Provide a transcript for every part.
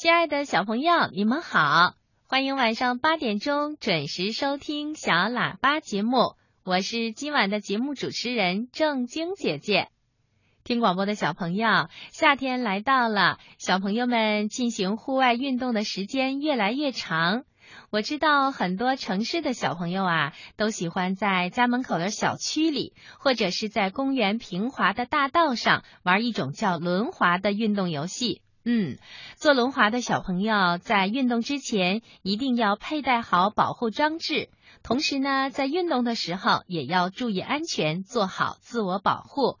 亲爱的小朋友，你们好，欢迎晚上八点钟准时收听小喇叭节目，我是今晚的节目主持人郑晶姐姐。听广播的小朋友，夏天来到了，小朋友们进行户外运动的时间越来越长。我知道很多城市的小朋友啊，都喜欢在家门口的小区里，或者是在公园平滑的大道上玩一种叫轮滑的运动游戏。嗯，做轮滑的小朋友在运动之前一定要佩戴好保护装置，同时呢，在运动的时候也要注意安全，做好自我保护。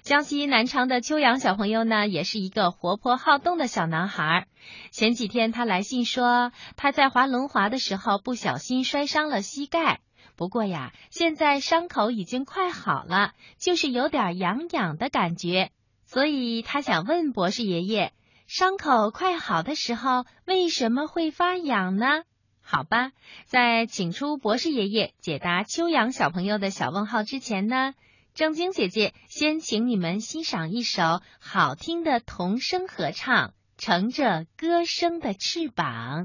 江西南昌的秋阳小朋友呢，也是一个活泼好动的小男孩。前几天他来信说，他在滑轮滑的时候不小心摔伤了膝盖，不过呀，现在伤口已经快好了，就是有点痒痒的感觉。所以他想问博士爷爷，伤口快好的时候为什么会发痒呢？好吧，在请出博士爷爷解答秋阳小朋友的小问号之前呢？正晶姐姐先请你们欣赏一首好听的童声合唱，《乘着歌声的翅膀》。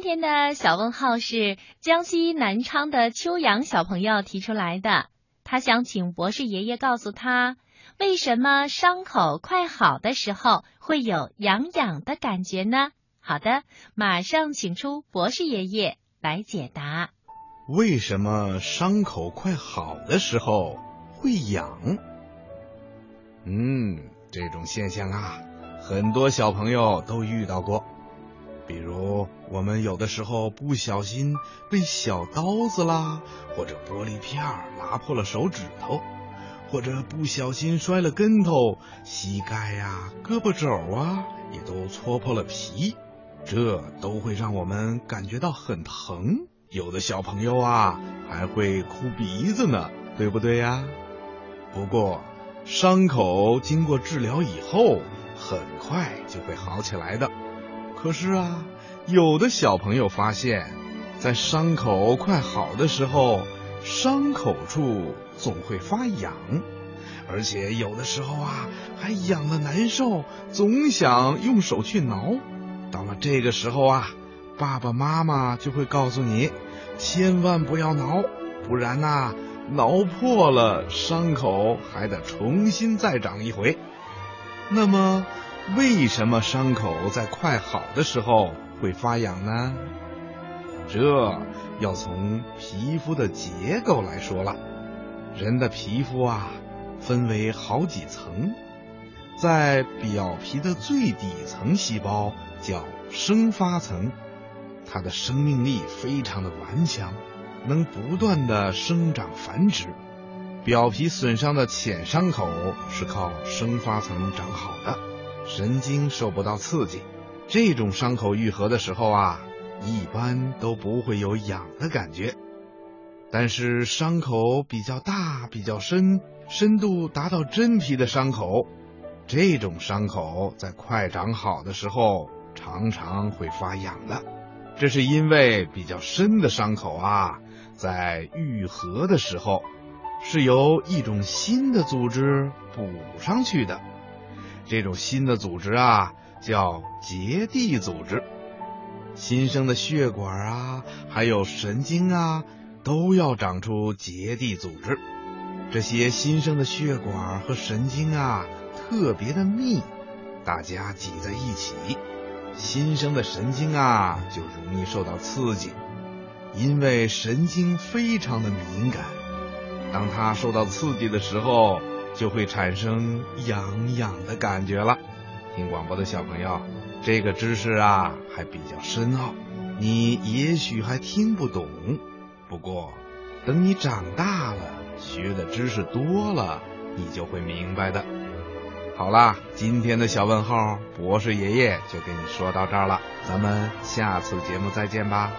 今天的小问号是江西南昌的秋阳小朋友提出来的，他想请博士爷爷告诉他。为什么伤口快好的时候会有痒痒的感觉呢？好的，马上请出博士爷爷来解答。为什么伤口快好的时候会痒？嗯，这种现象啊，很多小朋友都遇到过。比如，我们有的时候不小心被小刀子啦，或者玻璃片拉破了手指头，或者不小心摔了跟头，膝盖呀、胳膊肘啊也都搓破了皮，这都会让我们感觉到很疼。有的小朋友啊还会哭鼻子呢，对不对呀？不过，伤口经过治疗以后，很快就会好起来的。可是啊，有的小朋友发现，在伤口快好的时候，伤口处总会发痒，而且有的时候啊，还痒的难受，总想用手去挠。到了这个时候啊，爸爸妈妈就会告诉你，千万不要挠，不然呐，挠破了伤口还得重新再长一回。那么。为什么伤口在快好的时候会发痒呢？这要从皮肤的结构来说了。人的皮肤啊，分为好几层，在表皮的最底层细胞叫生发层，它的生命力非常的顽强，能不断的生长繁殖。表皮损伤的浅伤口是靠生发层长好的。神经受不到刺激，这种伤口愈合的时候啊，一般都不会有痒的感觉。但是伤口比较大、比较深，深度达到真皮的伤口，这种伤口在快长好的时候常常会发痒的。这是因为比较深的伤口啊，在愈合的时候是由一种新的组织补上去的。这种新的组织啊，叫结缔组织。新生的血管啊，还有神经啊，都要长出结缔组织。这些新生的血管和神经啊，特别的密，大家挤在一起，新生的神经啊，就容易受到刺激。因为神经非常的敏感，当它受到刺激的时候。就会产生痒痒的感觉了。听广播的小朋友，这个知识啊还比较深奥，你也许还听不懂。不过，等你长大了，学的知识多了，你就会明白的。好啦，今天的小问号，博士爷爷就给你说到这儿了。咱们下次节目再见吧。